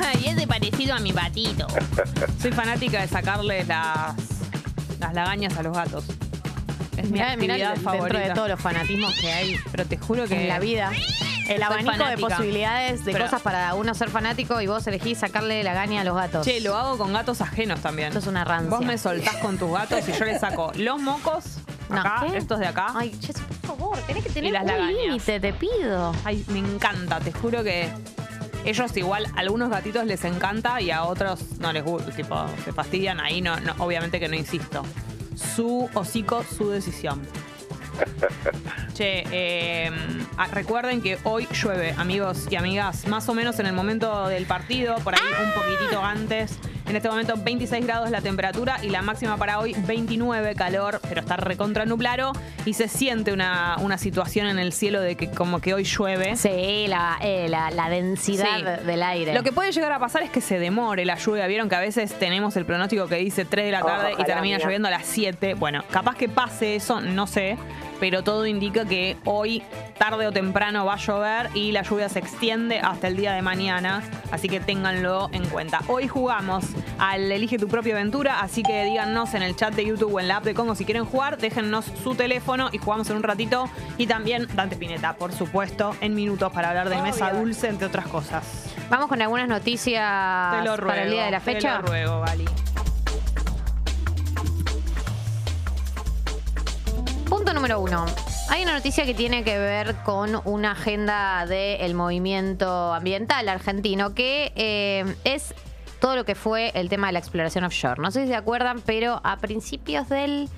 y es de parecido a mi patito. Soy fanática de sacarle las, las lagañas a los gatos. Es mi Mirá, mirá actividad dentro favorita. de todos los fanatismos que hay Pero te juro que en la vida. El abanico de posibilidades de Pero- cosas para uno ser fanático y vos elegís sacarle la gaña a los gatos. Che, lo hago con gatos ajenos también. Esto es una rancia. Vos me soltás con tus gatos y yo le saco los mocos, No, acá, ¿qué? estos de acá. Ay, che, por favor, tenés que tener un límite, te pido. Ay, me encanta, te juro que ellos igual, a algunos gatitos les encanta y a otros no les gusta, tipo, se fastidian, ahí no, no, obviamente que no insisto. Su hocico, su decisión. Che, eh, ah, recuerden que hoy llueve, amigos y amigas, más o menos en el momento del partido, por ahí un poquitito antes. En este momento 26 grados la temperatura y la máxima para hoy 29 calor, pero está recontra nublado y se siente una, una situación en el cielo de que como que hoy llueve. Sí, la, eh, la, la densidad Sí. del aire. Lo que puede llegar a pasar es que se demore la lluvia. Vieron que a veces tenemos el pronóstico que dice 3 de la tarde y termina lloviendo a las 7. Bueno, capaz que pase eso, no sé. Pero todo indica que hoy, tarde o temprano, va a llover y la lluvia se extiende hasta el día de mañana. Así que ténganlo en cuenta. Hoy jugamos al Elige tu propia aventura. Así que díganos en el chat de YouTube o en la app de Congo si quieren jugar. Déjennos su teléfono y jugamos en un ratito. Y también Dante Pineta, por supuesto, en minutos para hablar de Mesa Dulce, entre otras cosas. Vamos con algunas noticias Te lo ruego. para el día de la Te fecha. lo ruego, Gali. Número uno. Hay una noticia que tiene que ver con una agenda del movimiento ambiental argentino, que eh, es todo lo que fue el tema de la exploración offshore. No sé si se acuerdan, pero a principios del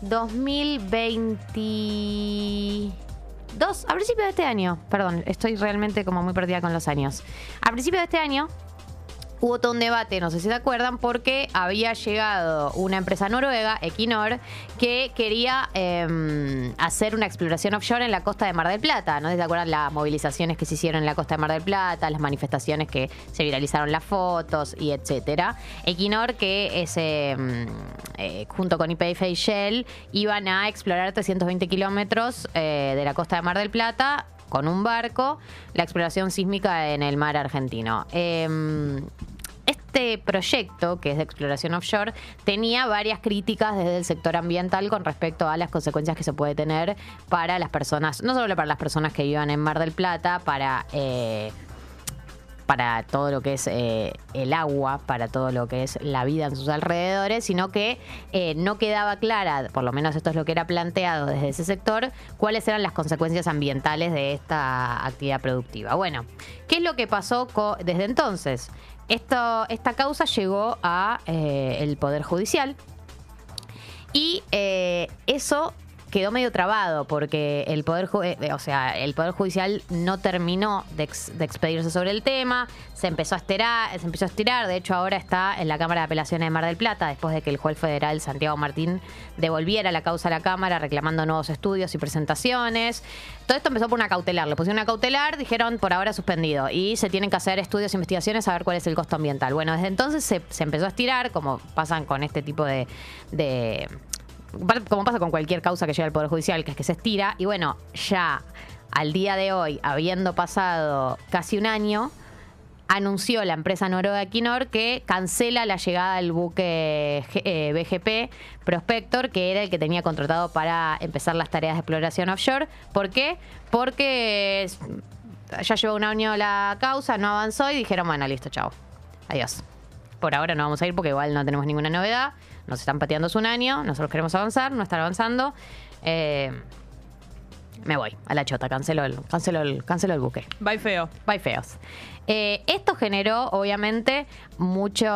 2022, a principios de este año, perdón, estoy realmente como muy perdida con los años. A principios de este año, hubo todo un debate, no sé si se acuerdan, porque había llegado una empresa noruega, Equinor, que quería eh, hacer una exploración offshore en la costa de Mar del Plata. No se acuerdan las movilizaciones que se hicieron en la costa de Mar del Plata, las manifestaciones que se viralizaron las fotos y etcétera. Equinor, que es eh, eh, junto con IPF y Shell, iban a explorar 320 kilómetros eh, de la costa de Mar del Plata con un barco la exploración sísmica en el mar argentino. Eh, este proyecto, que es de exploración offshore, tenía varias críticas desde el sector ambiental con respecto a las consecuencias que se puede tener para las personas, no solo para las personas que vivan en Mar del Plata, para... eh, para todo lo que es eh, el agua, para todo lo que es la vida en sus alrededores, sino que eh, no quedaba clara, por lo menos esto es lo que era planteado desde ese sector, cuáles eran las consecuencias ambientales de esta actividad productiva. Bueno, ¿qué es lo que pasó desde entonces? Esto, esta causa llegó a eh, el Poder Judicial. Y eh, eso quedó medio trabado porque el poder eh, o sea el poder judicial no terminó de, ex- de expedirse sobre el tema se empezó a estirar se empezó a estirar de hecho ahora está en la cámara de apelaciones de Mar del Plata después de que el juez federal Santiago Martín devolviera la causa a la cámara reclamando nuevos estudios y presentaciones. Todo esto empezó por una cautelar le pusieron una cautelar dijeron por ahora suspendido y se tienen que hacer estudios e investigaciones a ver cuál es el costo ambiental. Bueno desde entonces se, se empezó a estirar como pasan con este tipo de como pasa con cualquier causa que llega al Poder Judicial, que es que se estira, y bueno, ya al día de hoy, habiendo pasado casi un año, anunció la empresa noruega Equinor que cancela la llegada del buque eh, BGP Prospector, que era el que tenía contratado para empezar las tareas de exploración offshore. ¿Por qué? Porque ya llevó un año la causa, no avanzó y dijeron, bueno, listo, chao. Adiós. Por ahora no vamos a ir porque igual no tenemos ninguna novedad. Nos están pateando hace un año, nosotros queremos avanzar, no están avanzando. Eh, me voy a la chota, cancelo el, cancelo el, cancelo el buque. Bye feo. Bye feos. Eh, esto generó, obviamente, mucho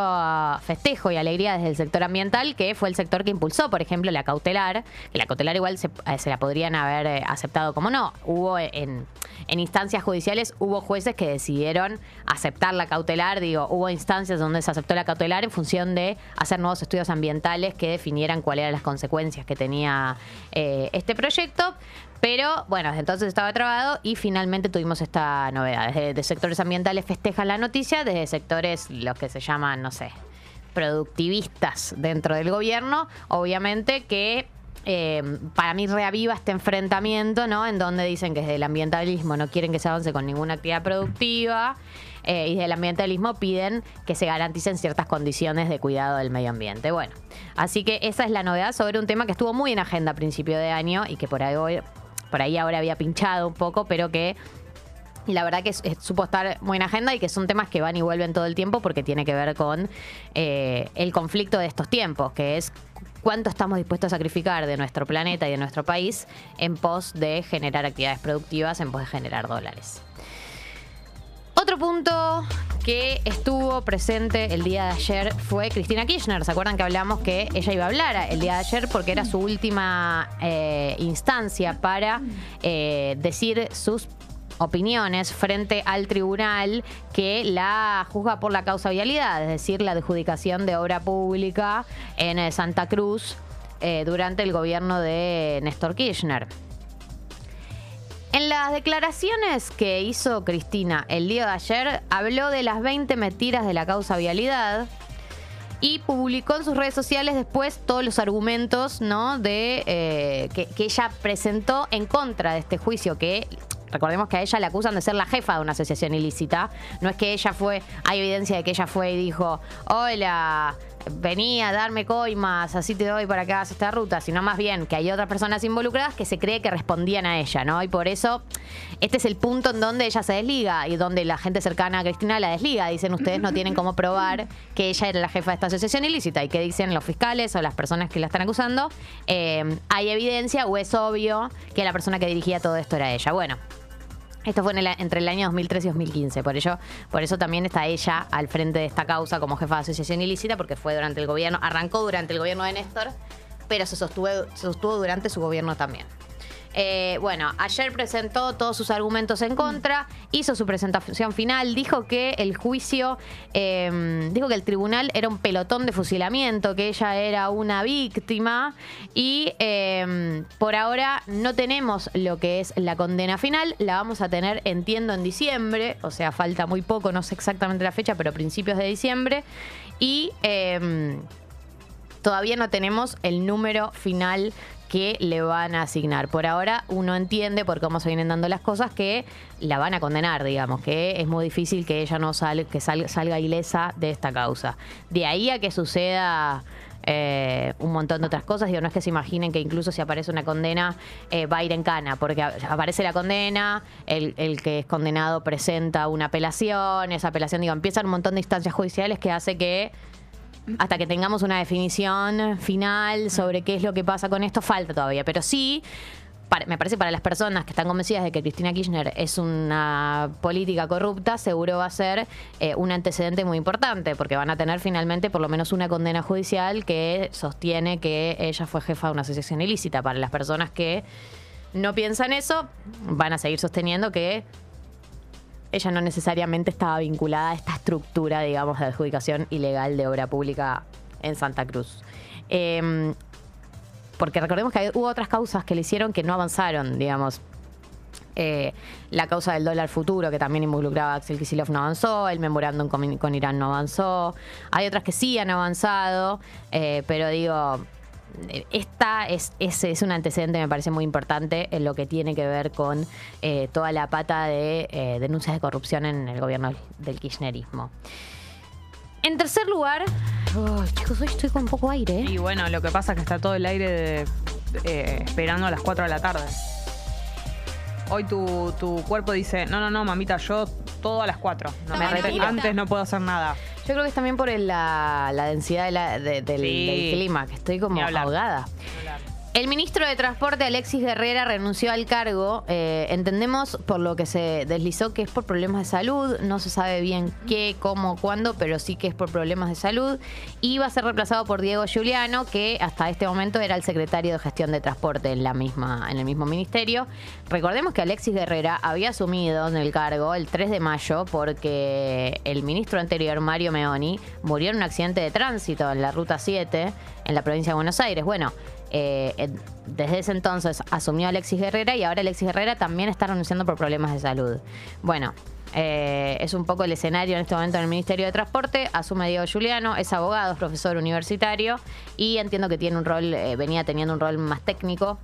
festejo y alegría desde el sector ambiental, que fue el sector que impulsó, por ejemplo, la cautelar, que la cautelar igual se, eh, se la podrían haber eh, aceptado como no. Hubo en, en instancias judiciales, hubo jueces que decidieron aceptar la cautelar, digo, hubo instancias donde se aceptó la cautelar en función de hacer nuevos estudios ambientales que definieran cuáles eran las consecuencias que tenía eh, este proyecto. Pero bueno, desde entonces estaba trabado y finalmente tuvimos esta novedad. Desde de sectores ambientales festejan la noticia, desde sectores los que se llaman, no sé, productivistas dentro del gobierno, obviamente que eh, para mí reaviva este enfrentamiento, ¿no? En donde dicen que desde el ambientalismo no quieren que se avance con ninguna actividad productiva eh, y desde el ambientalismo piden que se garanticen ciertas condiciones de cuidado del medio ambiente. Bueno, así que esa es la novedad sobre un tema que estuvo muy en agenda a principio de año y que por ahí, por ahí ahora había pinchado un poco, pero que la verdad que supo estar muy en agenda y que son temas que van y vuelven todo el tiempo porque tiene que ver con eh, el conflicto de estos tiempos, que es cuánto estamos dispuestos a sacrificar de nuestro planeta y de nuestro país en pos de generar actividades productivas, en pos de generar dólares. Otro punto que estuvo presente el día de ayer fue Cristina Kirchner. ¿Se acuerdan que hablamos que ella iba a hablar el día de ayer porque era su última eh, instancia para eh, decir sus opiniones frente al tribunal que la juzga por la causa vialidad, es decir, la adjudicación de obra pública en eh, Santa Cruz eh, durante el gobierno de Néstor Kirchner. En las declaraciones que hizo Cristina el día de ayer, habló de las 20 mentiras de la causa vialidad y publicó en sus redes sociales después todos los argumentos ¿no? de eh, que, que, ella presentó en contra de este juicio que Recordemos que a ella le acusan de ser la jefa de una asociación ilícita. No es que ella fue, hay evidencia de que ella fue y dijo, hola, venía a darme coimas, así te doy para que hagas esta ruta, sino más bien que hay otras personas involucradas que se cree que respondían a ella, ¿no? Y por eso este es el punto en donde ella se desliga y donde la gente cercana a Cristina la desliga. Dicen ustedes no tienen cómo probar que ella era la jefa de esta asociación ilícita. ¿Y qué dicen los fiscales o las personas que la están acusando? Eh, hay evidencia o es obvio que la persona que dirigía todo esto era ella. Bueno. Esto fue entre el año 2013 y 2015. Por ello, por eso también está ella al frente de esta causa como jefa de asociación ilícita, porque fue durante el gobierno, arrancó durante el gobierno de Néstor, pero se sostuvo, se sostuvo durante su gobierno también. Eh, bueno, ayer presentó todos sus argumentos en contra, hizo su presentación final, dijo que el juicio, em, dijo que el tribunal era un pelotón de fusilamiento, que ella era una víctima y em, por ahora no tenemos lo que es la condena final, la vamos a tener, entiendo, en diciembre, o sea, falta muy poco, no sé exactamente la fecha, pero principios de diciembre y em, todavía no tenemos el número final que le van a asignar. Por ahora uno entiende por cómo se vienen dando las cosas que la van a condenar, digamos, que es muy difícil que ella no salga, que salga ilesa de esta causa. De ahí a que suceda eh, un montón de otras cosas. Digo, no es que se imaginen que incluso si aparece una condena eh, va a ir en cana, porque aparece la condena, el, el, que es condenado presenta una apelación, esa apelación, digo, empiezan un montón de instancias judiciales que hace que hasta que tengamos una definición final sobre qué es lo que pasa con esto, falta todavía. Pero sí, me parece para las personas que están convencidas de que Cristina Kirchner es una política corrupta, seguro va a ser eh, un antecedente muy importante, porque van a tener finalmente por lo menos una condena judicial que sostiene que ella fue jefa de una asociación ilícita. Para las personas que no piensan eso, van a seguir sosteniendo que ella no necesariamente estaba vinculada a esta estructura, digamos, de adjudicación ilegal de obra pública en Santa Cruz. Em, porque recordemos que hubo otras causas que le hicieron que no avanzaron, digamos. Eh, la causa del dólar futuro, que también involucraba a Axel Kisilov, no avanzó. El memorándum con, Irán no avanzó. Hay otras que sí han avanzado, eh, pero digo, esta es, es, un antecedente, me parece muy importante, en lo que tiene que ver con eh, toda la pata de eh, denuncias de corrupción en el gobierno del kirchnerismo. En tercer lugar, chicos, hoy estoy con poco aire. Y bueno, lo que pasa es que está todo el aire eh, esperando a las 4 de la tarde. Hoy tu, tu, cuerpo dice, no, no, no, mamita, yo todo a las 4. No, antes no puedo hacer nada. Yo creo que es también por la, densidad del, clima, que estoy como ahogada. El ministro de Transporte, Alexis Guerrera, renunció al cargo. Eh, entendemos por lo que se deslizó que es por problemas de salud. No se sabe bien qué, cómo, cuándo, pero sí que es por problemas de salud. Y va a ser reemplazado por Diego Giuliano, que hasta este momento era el secretario de gestión de transporte en, la misma, en el mismo ministerio. Recordemos que Alexis Guerrera había asumido en el cargo el 3 de mayo porque el ministro anterior, Mario Meoni, murió en un accidente de tránsito en la ruta 7 en la provincia de Buenos Aires. Bueno, eh, desde ese entonces asumió Alexis Guerrera y ahora Alexis Guerrera también está renunciando por problemas de salud. Bueno, Eh, es un poco el escenario en este momento en el Ministerio de Transporte. Asume Diego Giuliano, es abogado, es profesor universitario y entiendo que tiene un rol, eh, venía teniendo un rol más técnico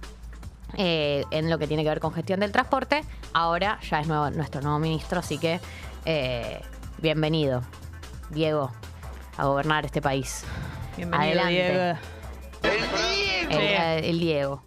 en lo que tiene que ver con gestión del transporte. Ahora ya es nuevo- nuestro nuevo ministro, así que bienvenido, Diego, a gobernar este país. Bienvenido, Adelante. Diego. El, el Diego.